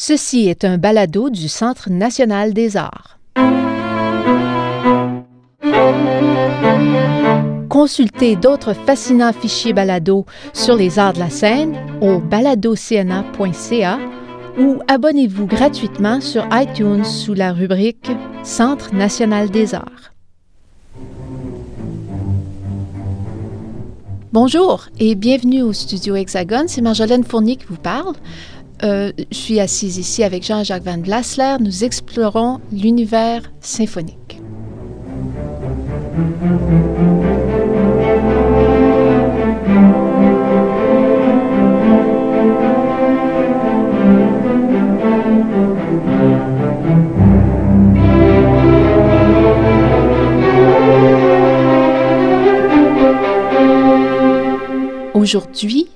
Ceci est un balado du Centre national des arts. Consultez d'autres fascinants fichiers balado sur les arts de la scène au baladocna.ca ou abonnez-vous gratuitement sur iTunes sous la rubrique Centre national des arts. Bonjour et bienvenue au studio Hexagone. C'est Marjolaine Fournier qui vous parle. Euh, je suis assise ici avec Jean-Jacques Van Blasler. Nous explorons l'univers symphonique. Aujourd'hui,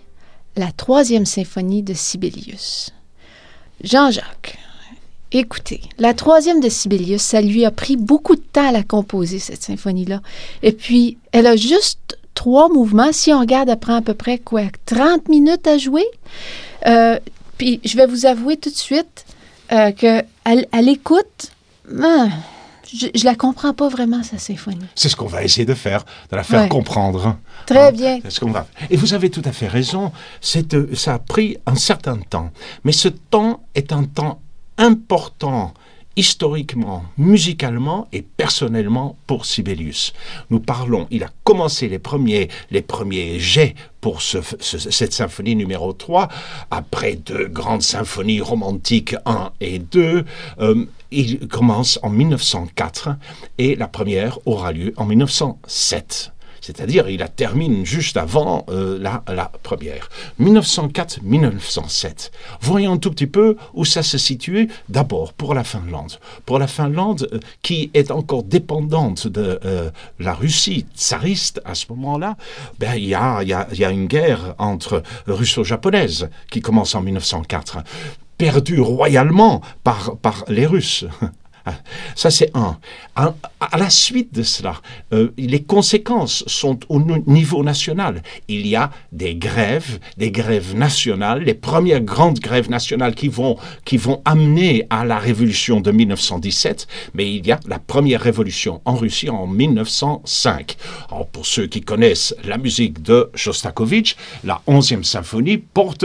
troisième symphonie de Sibelius. Jean-Jacques, écoutez, la troisième de Sibelius, ça lui a pris beaucoup de temps à la composer, cette symphonie-là. Et puis, elle a juste trois mouvements. Si on regarde, elle prend à peu près quoi, 30 minutes à jouer. Euh, puis, je vais vous avouer tout de suite euh, qu'elle elle écoute. Ah, je, je la comprends pas vraiment, sa symphonie. C'est ce qu'on va essayer de faire, de la faire Ouais. comprendre. Très Hein, bien. c'est ce qu'on va. Et vous avez tout à fait raison. C'est, euh, ça a pris un certain temps, mais ce temps est un temps important historiquement, musicalement et personnellement pour Sibelius. Nous parlons, il a commencé les premiers, les premiers jets pour ce- ce- cette symphonie numéro 3, après deux grandes symphonies romantiques 1 et 2. euh, il commence en 1904 et la première aura lieu en 1907. C'est-à-dire, il la termine juste avant euh, la, la première. 1904-1907. Voyons un tout petit peu où ça se situe d'abord pour la Finlande. Pour la Finlande, euh, qui est encore dépendante de euh, la Russie tsariste à ce moment-là, ben, il y, a, y, a, y a une guerre entre russo-japonaise qui commence en 1904, perdue royalement par, par les Russes. Ça, c'est un. À, la suite de cela, euh, les conséquences sont au niveau national. Il y a des grèves, des grèves nationales, les premières grandes grèves nationales qui vont, qui vont amener à la révolution de 1917, mais il y a la première révolution en Russie en 1905. Alors, pour ceux qui connaissent la musique de Shostakovich, la 11e symphonie porte,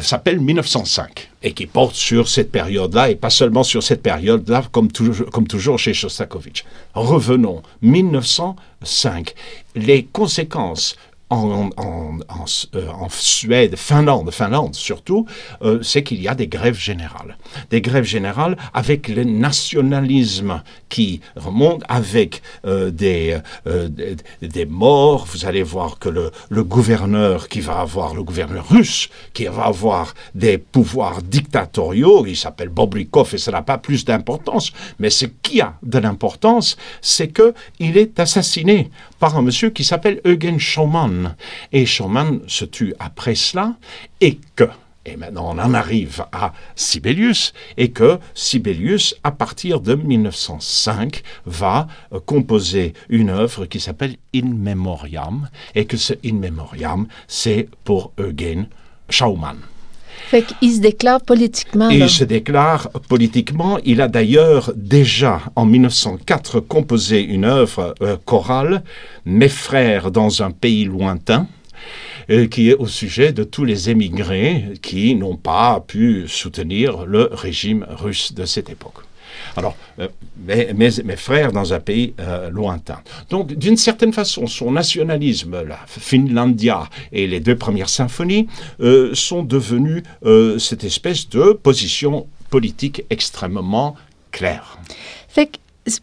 s'appelle 1905 et qui porte sur cette période-là et pas seulement sur cette période-là comme, toujours- chez Shostakovich. Revenons, 1905. Les conséquences en, en- en- euh, en Suède, Finlande, Finlande surtout, euh, c'est qu'il y a des grèves générales. Des grèves générales avec le nationalisme qui remonte avec euh, des, euh, des, morts. Vous allez voir que le, le gouverneur qui va avoir, le gouverneur russe, qui va avoir des pouvoirs dictatoriaux, il s'appelle Bobrikov et ça n'a pas plus d'importance, mais ce qui a de l'importance, c'est que il est assassiné par un monsieur qui s'appelle Eugen Schumann. Et Schumann se tue après cela et que et maintenant on en arrive à Sibelius, et que Sibelius, à partir de 1905, va euh, composer une œuvre qui s'appelle In Memoriam, et que ce In Memoriam, c'est pour Eugen Schumann. Fait qu'il se déclare politiquement. Et il se déclare politiquement. Il a d'ailleurs déjà, en 1904, composé une œuvre euh, chorale, Mes frères dans un pays lointain, qui est au sujet de tous les émigrés qui n'ont pas pu soutenir le régime russe de cette époque. Alors, euh, mes, frères dans un pays euh, lointain. Donc, d'une certaine façon, son nationalisme, la Finlandia et les deux premières symphonies, euh, sont devenus cette espèce de position politique extrêmement claire. Fait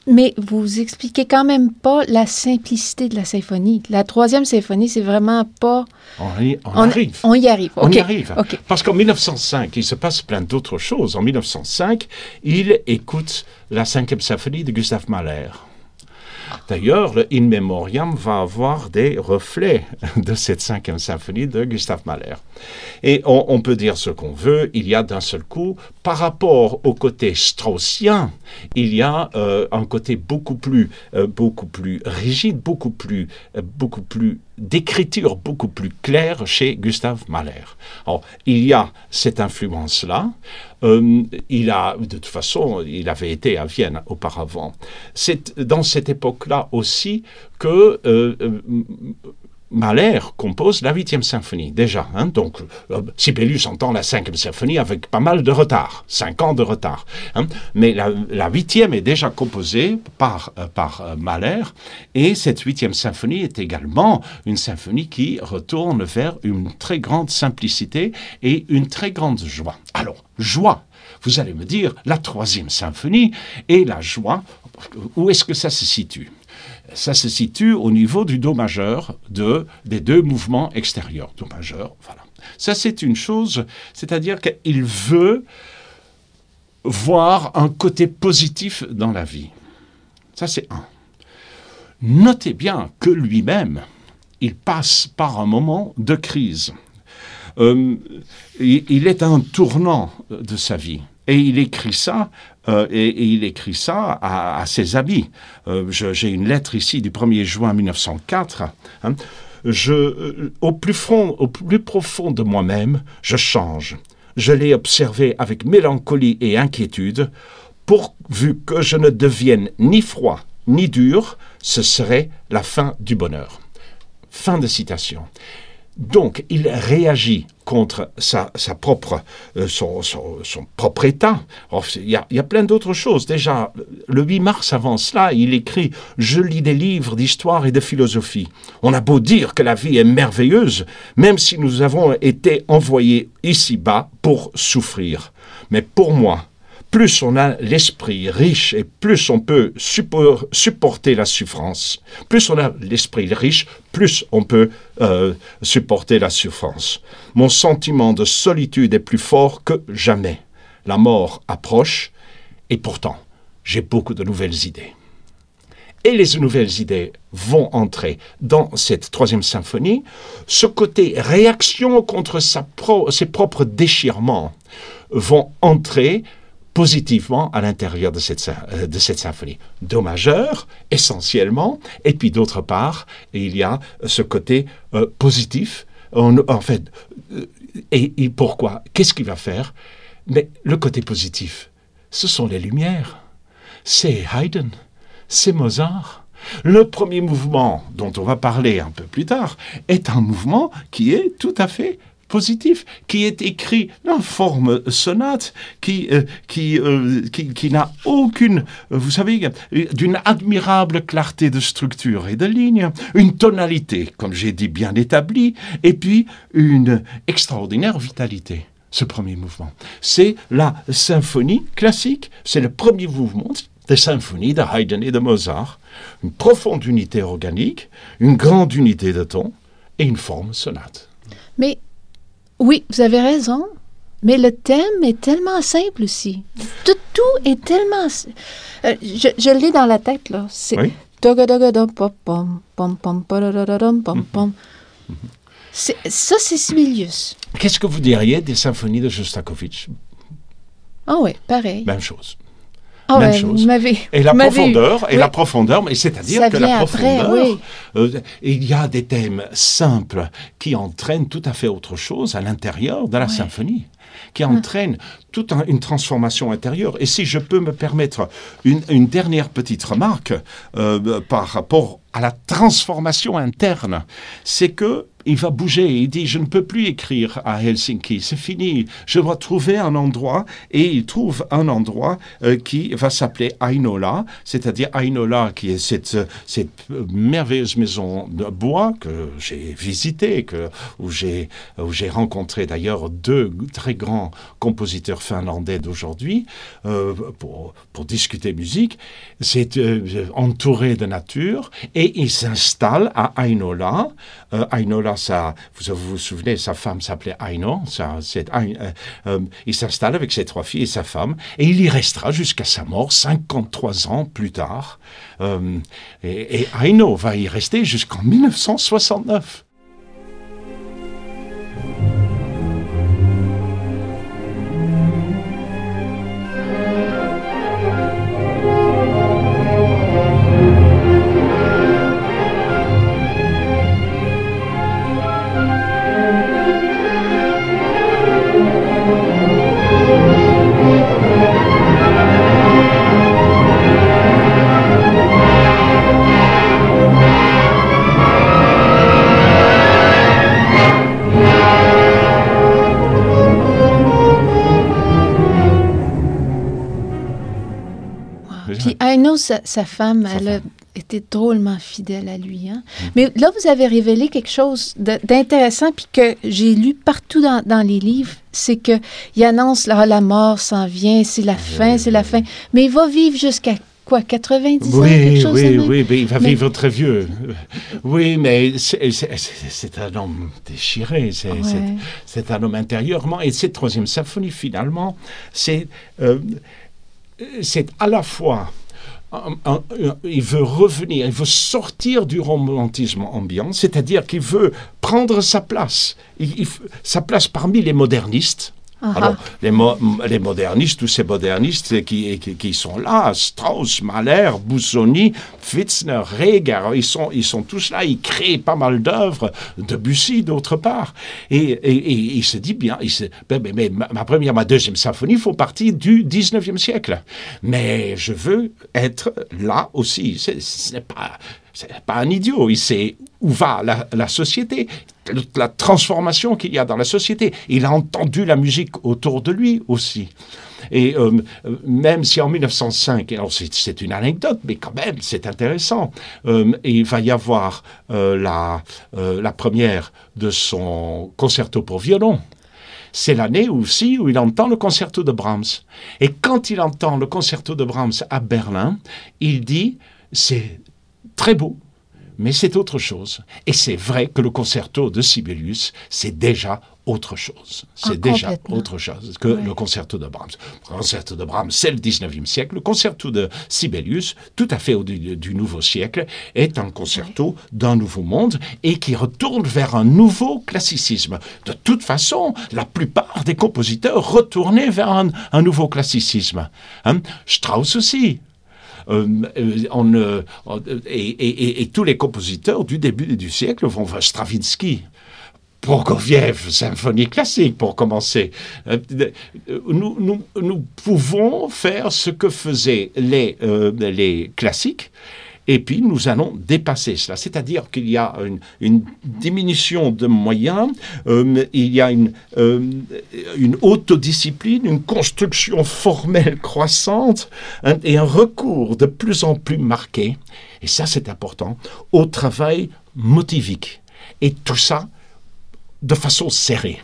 mais vous expliquez quand même pas la simplicité de la symphonie. La troisième symphonie, c'est vraiment pas. On y, on arrive. On y arrive. On y arrive. Parce qu'en 1905, il se passe plein d'autres choses. En 1905, il écoute la cinquième symphonie de Gustave Mahler. D'ailleurs, le In Memoriam va avoir des reflets de cette cinquième symphonie de Gustave Mahler. Et on, peut dire ce qu'on veut, il y a d'un seul coup, par rapport au côté straussien, il y a euh, un côté beaucoup plus, euh, beaucoup plus rigide, beaucoup plus, euh, beaucoup plus d'écriture beaucoup plus claire chez Gustave Mahler. Alors, il y a cette influence-là. Euh, il a, de toute façon, il avait été à Vienne auparavant. C'est dans cette époque-là aussi que euh, euh, Mahler compose la huitième symphonie, déjà. Hein, donc, euh, Sibelius entend la cinquième symphonie avec pas mal de retard, cinq ans de retard. Hein, mais la, huitième est déjà composée par, euh, euh, Mahler, et cette huitième symphonie est également une symphonie qui retourne vers une très grande simplicité et une très grande joie. Alors, joie, vous allez me dire, la troisième symphonie et la joie, où est-ce que ça se situe? Ça se situe au niveau du Do majeur de, des deux mouvements extérieurs. Do majeur, voilà. Ça, c'est une chose, c'est-à-dire qu'il veut voir un côté positif dans la vie. Ça, c'est un. Notez bien que lui-même, il passe par un moment de crise. Euh, il est un tournant de sa vie. Et il écrit ça, euh, et, il écrit ça à, ses amis. Euh, j'ai une lettre ici du 1er juin 1904. Hein. Je, euh, au, plus fond, au plus profond de moi-même, je change. Je l'ai observé avec mélancolie et inquiétude. Pourvu que je ne devienne ni froid ni dur, ce serait la fin du bonheur. Fin de citation. Donc, il réagit contre sa, propre, euh, son, propre état. Il y, a, plein d'autres choses. Déjà, le 8 mars avant cela, il écrit Je lis des livres d'histoire et de philosophie. On a beau dire que la vie est merveilleuse, même si nous avons été envoyés ici-bas pour souffrir. Mais pour moi, plus on a l'esprit riche et plus on peut supporter la souffrance. Plus on a l'esprit riche, plus on peut euh, supporter la souffrance. Mon sentiment de solitude est plus fort que jamais. La mort approche et pourtant, j'ai beaucoup de nouvelles idées. Et les nouvelles idées vont entrer dans cette troisième symphonie. Ce côté réaction contre ses propres déchirements vont entrer positivement à l'intérieur de cette, euh, de cette symphonie. Do majeur, essentiellement, et puis d'autre part, il y a ce côté euh, positif. en fait, euh, et, pourquoi? Qu'est-ce qu'il va faire? Mais le côté positif, ce sont les lumières. C'est Haydn, c'est Mozart. Le premier mouvement, dont on va parler un peu plus tard, est un mouvement qui est tout à fait positif, qui est écrit en forme sonate, qui, euh, euh, qui, qui, n'a aucune, vous savez, d'une admirable clarté de structure et de ligne, une tonalité, comme j'ai dit, bien établie, et puis une extraordinaire vitalité ce premier mouvement. C'est la symphonie classique, c'est le premier mouvement des symphonies de Haydn et de Mozart, une profonde unité organique, une grande unité de ton et une forme sonate. Mais oui, vous avez raison. Mais le thème est tellement simple aussi. Tout, tout est tellement. Euh, je, je l'ai dans la tête, là. C'est. Oui. Ça, c'est Sibelius. Qu'est-ce que vous diriez des symphonies de Shostakovich? Ah oui, pareil. Même chose. Ah Même chose. Et la profondeur, et la profondeur, mais c'est-à-dire que la profondeur, euh, il y a des thèmes simples qui entraînent tout à fait autre chose à l'intérieur de la symphonie, qui hum. entraînent toute une transformation intérieure. Et si je peux me permettre une, dernière petite remarque euh, par rapport à la transformation interne, c'est que il va bouger. Il dit, je ne peux plus écrire à Helsinki, c'est fini. Je dois trouver un endroit. Et il trouve un endroit euh, qui va s'appeler Ainola, c'est-à-dire Ainola, qui est cette, cette merveilleuse maison de bois que j'ai visitée, que, où j'ai rencontré d'ailleurs deux très grands compositeurs finlandais d'aujourd'hui euh, pour, pour, discuter musique. C'est euh, entouré de nature et il s'installe à Ainola. Ainola vous vous souvenez, sa femme s'appelait Aino. Ça, euh, euh, il s'installe avec ses trois filles et sa femme, et il y restera jusqu'à sa mort, 53 ans plus tard. Euh, et Aino va y rester jusqu'en 1969. Sa, sa femme, Sa elle a femme. été drôlement fidèle à lui. Hein? Mais là, vous avez révélé quelque chose d'intéressant, puis que j'ai lu partout dans, dans les livres, c'est que il annonce là, la mort s'en vient, c'est la fin, c'est la fin. Mais il va vivre jusqu'à quoi, 90 ans, quelque Oui, chose de oui, oui, mais il va Mais- vivre très vieux. Oui, mais c'est un homme déchiré, c'est Ouais. un homme intérieurement. Et cette troisième symphonie, finalement, c'est euh, c'est à la fois... il veut revenir, il veut sortir du romantisme ambiant, c'est-à-dire qu'il veut prendre sa place, sa place parmi les modernistes. Alors, les, les modernistes, tous ces modernistes qui, qui, qui sont là, Strauss, Mahler, Busoni, Pfitzner, Reger, ils sont, ils sont tous là, ils créent pas mal d'œuvres, Debussy d'autre part. Et, et, et il se dit bien, il se, ben, mais, mais ma, première, ma deuxième symphonie font partie du 19e siècle. Mais je veux être là aussi. Ce n'est pas, c'est pas un idiot, il sait où va la, société, la transformation qu'il y a dans la société. Il a entendu la musique autour de lui aussi. Et euh, même si en 1905, alors c'est une anecdote, mais quand même c'est intéressant, euh, il va y avoir euh, la première de son concerto pour violon. C'est l'année aussi où il entend le concerto de Brahms. Et quand il entend le concerto de Brahms à Berlin, il dit c'est très beau, mais c'est autre chose. Et c'est vrai que le concerto de Sibelius, c'est déjà autre chose. C'est Ah, déjà autre chose que le concerto de Brahms. Le concerto de Brahms, c'est le 19e siècle. Le concerto de Sibelius, tout à fait au du, du nouveau siècle, est un concerto d'un nouveau monde et qui retourne vers un nouveau classicisme. De toute façon, la plupart des compositeurs retournaient vers un, un nouveau classicisme. Hein? Strauss aussi. Euh, euh, euh, et, tous les compositeurs du début du siècle vont vers Stravinsky. Prokofiev, symphonie classique pour commencer. Nous, pouvons faire ce que faisaient les classiques. Et puis nous allons dépasser cela, c'est-à-dire qu'il y a une, une diminution de moyens, euh, il y a une, euh, une autodiscipline, une construction formelle croissante et un recours de plus en plus marqué, et ça c'est important, au travail motivique. Et tout ça de façon serrée.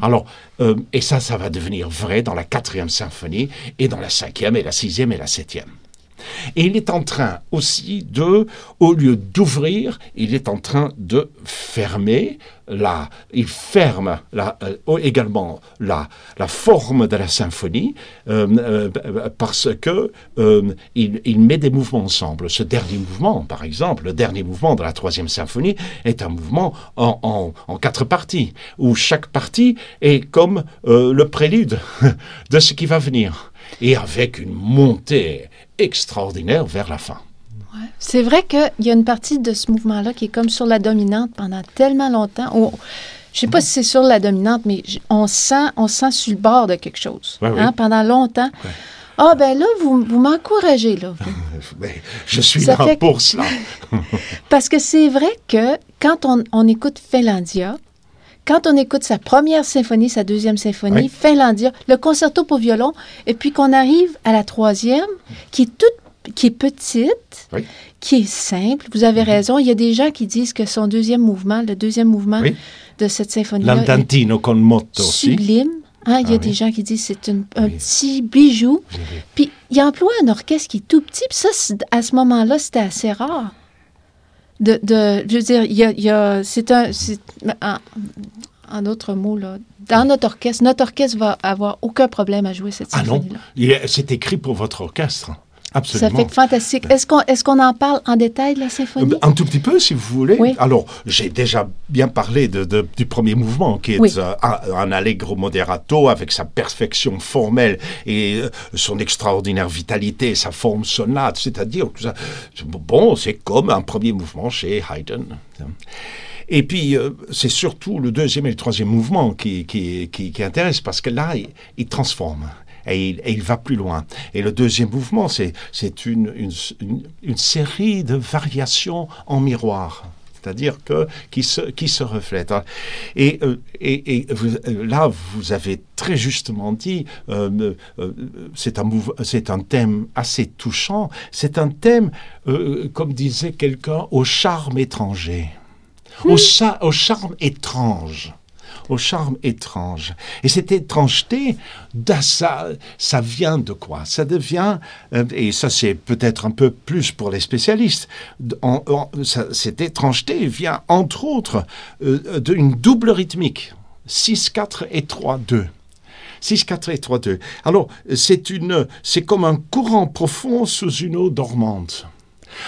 Alors, euh, et ça, ça va devenir vrai dans la quatrième symphonie et dans la cinquième et la sixième et la septième. Et il est en train aussi de, au lieu d'ouvrir, il est en train de fermer la, il ferme euh, également la, la forme de la symphonie euh, euh, parce que il, il met des mouvements ensemble. Ce dernier mouvement, par exemple, le dernier mouvement de la troisième symphonie est un mouvement en, en- quatre parties où chaque partie est comme le prélude de ce qui va venir et avec une montée extraordinaire vers la fin. C'est vrai qu'il y a une partie de ce mouvement-là qui est comme sur la dominante pendant tellement longtemps. On- je sais pas si c'est sur la dominante, mais on sent, on sent sur le bord de quelque chose. Ouais, oui. hein, pendant longtemps. Ouais. Ah, ben là, vous, vous m'encouragez, là. Mais je suis Ça là fait- pour cela. Parce que c'est vrai que quand on, on écoute Finlandia, quand on écoute sa première symphonie, sa deuxième symphonie, Oui. Finlandia, le concerto pour violon, et puis qu'on arrive à la troisième, qui est toute, qui est petite, Oui. qui est simple. Vous avez raison. Il y a des gens qui disent que son deuxième mouvement, le deuxième mouvement Oui. de cette symphonie-là, est L'andantino con motto sublime. Hein, il y a Ah des gens qui disent que c'est un petit bijou. Puis il emploie un orchestre qui est tout petit. Puis ça, à ce moment-là, c'était assez rare. De, de- je veux dire, il y a, il y a- c'est un, en, en d'autres mots là, dans notre orchestre, notre orchestre va avoir aucun problème à jouer cette Ah non, c'est écrit pour votre orchestre. Ça Absolument. fait que fantastique. Est-ce qu'on, est-ce qu'on en parle en détail de la symphonie? Euh, Un tout petit peu, si vous voulez. Oui. Alors, j'ai déjà bien parlé de, de- du premier mouvement, qui est Oui. euh, un, un allegro moderato avec sa perfection formelle et euh, son extraordinaire vitalité, sa forme sonate, c'est-à-dire que ça- bon, c'est comme un premier mouvement chez Haydn. Et puis, euh, c'est surtout le deuxième et le troisième mouvement qui, qui, qui, qui intéressent, parce que là, il, il transforme. Et il, et il va plus loin. Et le deuxième mouvement, c'est une, une, une, une série de variations en miroir. c'est-à-dire que qui se qui se reflète. Et, euh, et, et vous- euh, là, vous avez très justement dit, euh, euh, c'est un mouv- c'est un thème assez touchant. C'est un thème, euh, comme disait quelqu'un, au charme étranger, au, cha- au charme étrange au charme étrange. Et cette étrangeté, ça, ça vient de quoi? Ça devient, euh, et ça c'est peut-être un peu plus pour les spécialistes, en- en- ça- cette étrangeté vient entre autres euh, d'une double rythmique, 6-4 et 3-2. 6, 4 et 3, 2. Alors, c'est une, c'est comme un courant profond sous une eau dormante.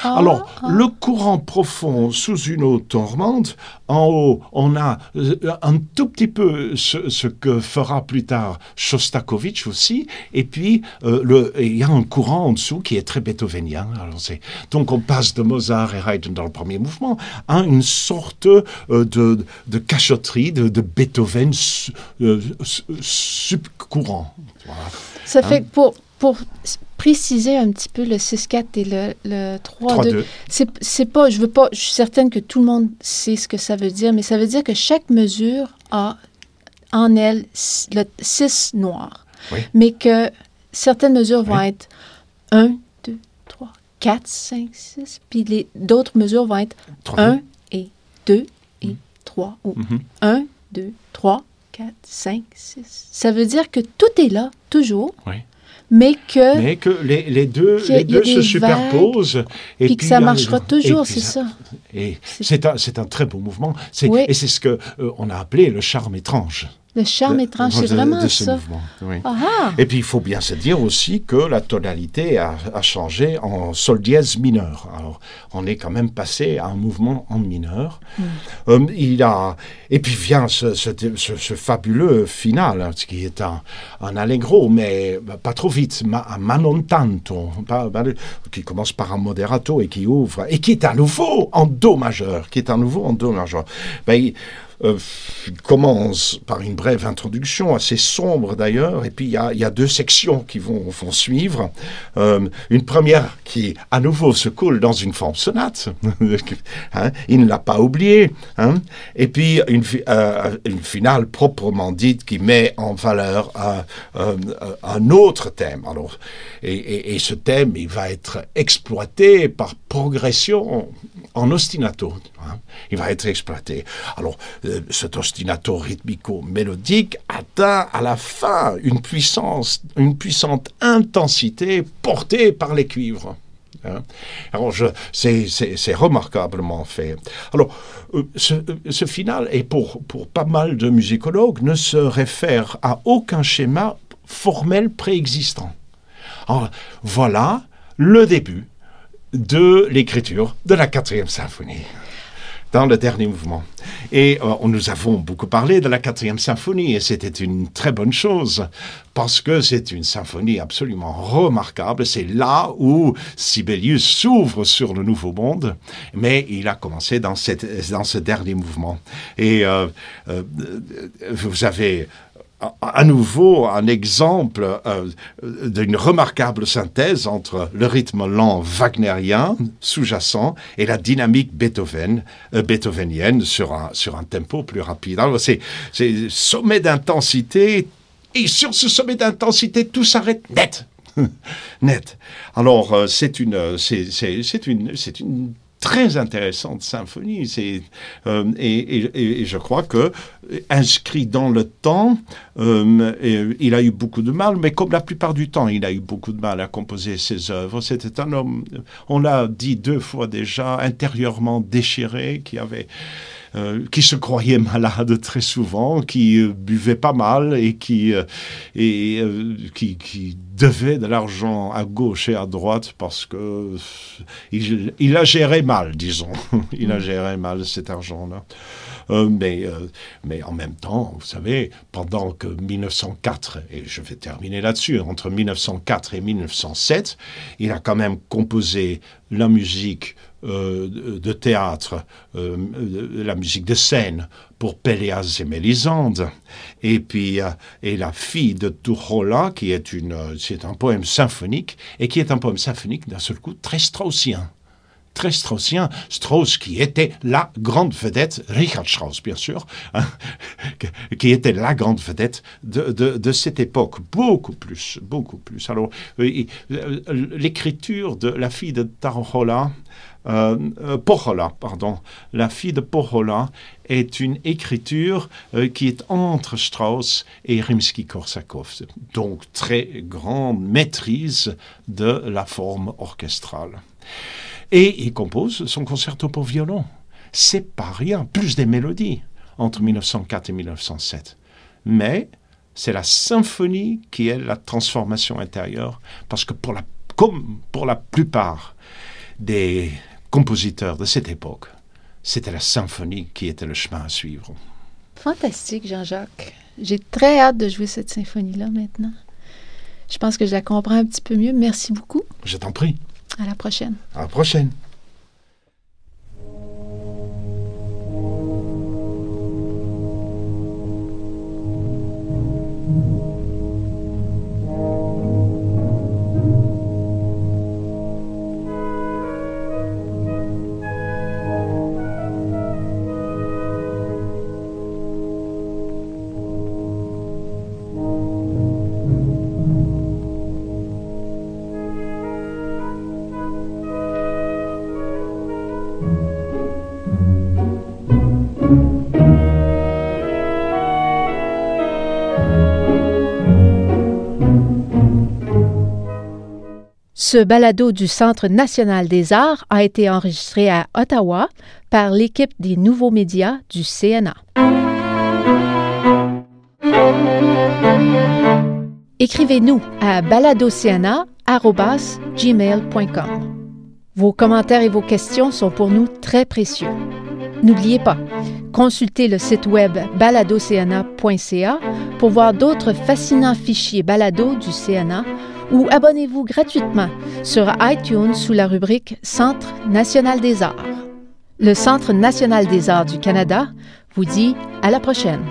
Ah, Alors, ah. le courant profond sous une eau dormante, en haut, on a euh, un tout petit peu ce, ce que fera plus tard Shostakovich aussi, et puis euh, le- il y a un courant en dessous qui est très beethovenien. Alors, c'est- donc, on passe de Mozart et Haydn dans le premier mouvement à une sorte euh, de, de cachotterie de, de Beethoven su- euh, su- subcourant. Voilà. Ça Hein? fait que pour, pour préciser un petit peu le 6-4 et le, le 3-2, 3-2. c'est pas, je veux pas, je suis certaine que tout le monde sait ce que ça veut dire, mais ça veut dire que chaque mesure a en elle le 6 noirs. Oui. Mais que certaines mesures vont Oui. être 1, 2, 3, 4, 5, 6, puis d'autres mesures vont être 3-2. 1 et 2 et 3, ou Mhm. 1, 2, 3, 4, 5, 6. Ça veut dire que tout est là, toujours, Oui. Mais que, Mais que les, les deux, les se superposent. Et puis que ça marchera toujours, c'est ça. Et C'est- un, un très beau mouvement. Oui. Et c'est ce qu'on on a appelé le charme étrange. Le charme étrange, c'est vraiment de ce ça. oui. Ah ah! Et puis il faut bien se dire aussi que la tonalité a, a changé en sol dièse mineur. Alors on est quand même passé à un mouvement en mineur. Hmm. Euh, il a et puis vient ce, ce- ce- ce fabuleux final, hein, ce qui est un, un allegro, mais pas trop vite, ma, un ma non tanto, pas- pas le- qui commence par un moderato et qui ouvre et qui est à nouveau en do majeur, qui est à nouveau en do majeur. Ben, euh, commence par une brève introduction, assez sombre d'ailleurs, et puis il y a, deux sections qui vont, suivre. Euh, une première qui, à nouveau, se coule dans une forme sonate. Hein, il ne l'a pas oublié. hein. Et puis euh, une finale proprement dite qui met en valeur un, autre thème. Alors, et, et- et ce thème, il va être exploité par progression en ostinato. hein. Il va être exploité. Alors, euh, cet ostinato rythmico-mélodique atteint à la fin une puissance, une puissante intensité portée par les cuivres. hein. Alors, c'est remarquablement fait. Alors, euh, ce, euh, ce final, et pour, pour pas mal de musicologues, ne se réfère à aucun schéma formel préexistant. Alors, voilà le début de l'écriture de la quatrième symphonie dans le dernier mouvement. Et euh, nous avons beaucoup parlé de la quatrième symphonie et c'était une très bonne chose parce que c'est une symphonie absolument remarquable. C'est là où Sibelius s'ouvre sur le nouveau monde, mais il a commencé dans, cette, dans ce dernier mouvement. Et euh, euh, vous avez à- nouveau un exemple euh, d'une remarquable synthèse entre le rythme lent wagnérien sous-jacent et la dynamique euh, beethovenienne sur un, sur un tempo plus rapide. Alors, C'est sommet d'intensité et sur ce sommet d'intensité, tout s'arrête net. net. Alors, euh, c'est une, une, c'est une très intéressante symphonie. C'est, euh, et, et- je crois que inscrit dans le temps, euh, il a eu beaucoup de mal, mais comme la plupart du temps, il a eu beaucoup de mal à composer ses œuvres. C'était un homme, on l'a dit deux fois déjà, intérieurement déchiré, qui avait qui se croyait malade très souvent, qui euh, buvait pas mal et qui, euh, et, euh, qui, qui devait de l'argent à gauche et à droite parce que euh, il, il a géré mal, disons. il a géré mal cet argent-là. Euh, mais, euh, mais en même temps, vous savez, pendant que 1904, et je vais terminer là-dessus, entre 1904 et 1907, il a quand même composé la musique euh, de de théâtre, euh, euh, la musique de scène pour Péléas et Mélisande. Et puis, euh, et la fille de Tuchola, qui est une, euh, c'est un poème symphonique, et qui est un poème symphonique d'un seul coup très straussien très straussien. Strauss qui était la grande vedette, Richard Strauss bien sûr, hein, qui était la grande vedette de, de, cette époque, beaucoup plus, beaucoup plus. Alors, euh, l'écriture de la fille de Tarojola, euh, euh pardon, la fille de Pohola est une écriture euh, qui est entre Strauss et Rimsky-Korsakov, donc très grande maîtrise de la forme orchestrale. Et il compose son concerto pour violon. C'est pas rien, plus des mélodies entre 1904 et 1907. Mais c'est la symphonie qui est la transformation intérieure, parce que pour la, comme pour la plupart des compositeurs de cette époque, c'était la symphonie qui était le chemin à suivre. Fantastique, Jean-Jacques. J'ai très hâte de jouer cette symphonie-là maintenant. Je pense que je la comprends un petit peu mieux. Merci beaucoup. Je t'en prie. À la prochaine. À la prochaine. Ce balado du Centre national des arts a été enregistré à Ottawa par l'équipe des nouveaux médias du CNA. Écrivez-nous à baladocna.gmail.com. Vos commentaires et vos questions sont pour nous très précieux. N'oubliez pas, consultez le site web baladocna.ca pour voir d'autres fascinants fichiers balado du CNA ou abonnez-vous gratuitement sur iTunes sous la rubrique Centre national des arts. Le Centre national des arts du Canada vous dit à la prochaine.